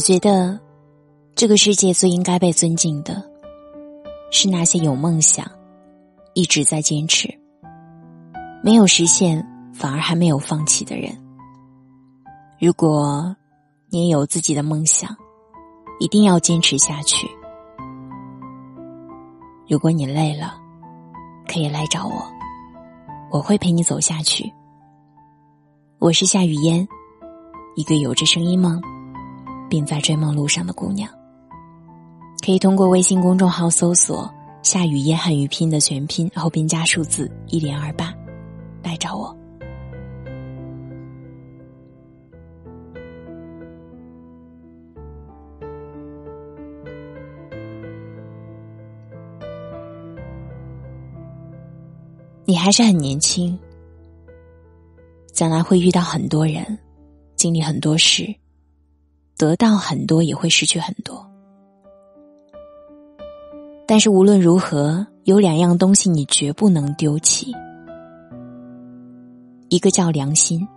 我觉得，这个世界最应该被尊敬的，是那些有梦想、一直在坚持、没有实现反而还没有放弃的人。如果你也有自己的梦想，一定要坚持下去。如果你累了，可以来找我，我会陪你走下去。我是夏雨嫣，一个有着声音梦。并在追梦路上的姑娘，可以通过微信公众号搜索“夏雨嫣汉语拼”的全拼后边加数字一零二八来找我。你还是很年轻，将来会遇到很多人，经历很多事。得到很多也会失去很多，但是无论如何，有两样东西你绝不能丢弃，一个叫良心，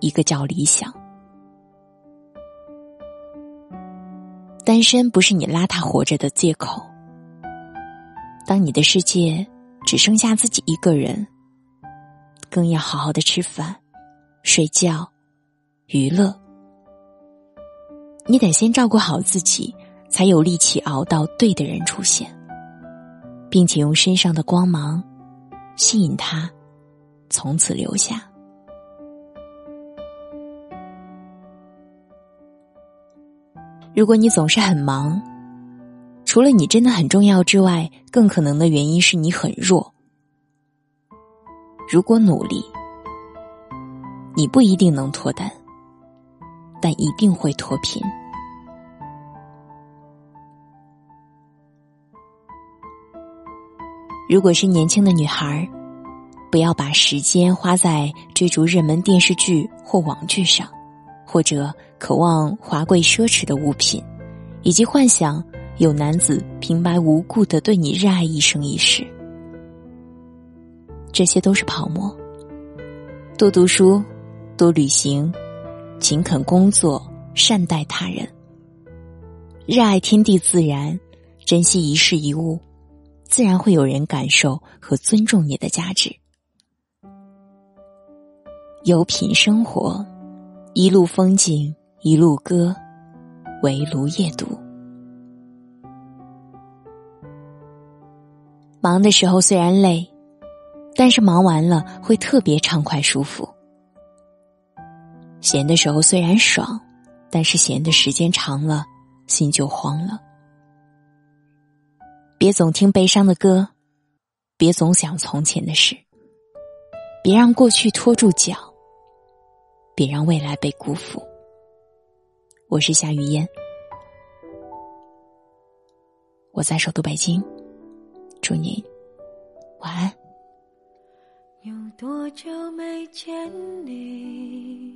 一个叫理想。单身不是你邋遢活着的借口。当你的世界只剩下自己一个人，更要好好的吃饭、睡觉、娱乐。你得先照顾好自己，才有力气熬到对的人出现，并且用身上的光芒吸引他，从此留下。如果你总是很忙，除了你真的很重要之外，更可能的原因是你很弱。如果努力，你不一定能脱单。但一定会脱贫。如果是年轻的女孩不要把时间花在追逐热门电视剧或网剧上，或者渴望华贵奢侈的物品，以及幻想有男子平白无故的对你热爱一生一世。这些都是泡沫。多读书，多旅行。勤恳工作，善待他人，热爱天地自然，珍惜一事一物，自然会有人感受和尊重你的价值。有品生活，一路风景一路歌，围炉夜读。忙的时候虽然累，但是忙完了会特别畅快舒服。闲的时候虽然爽，但是闲的时间长了，心就慌了。别总听悲伤的歌，别总想从前的事，别让过去拖住脚，别让未来被辜负。我是夏雨嫣，我在首都北京，祝您晚安。有多久没见你？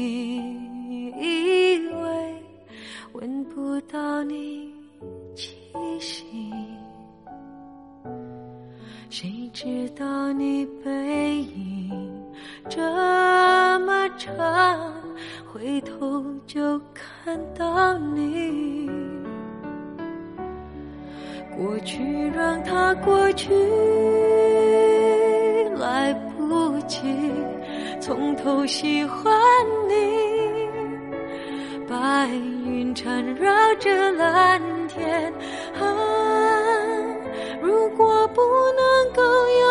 背影这么长，回头就看到你。过去让它过去，来不及从头喜欢你。白云缠绕着蓝天。啊，如果不能够有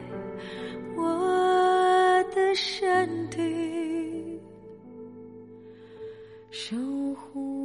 在山地守护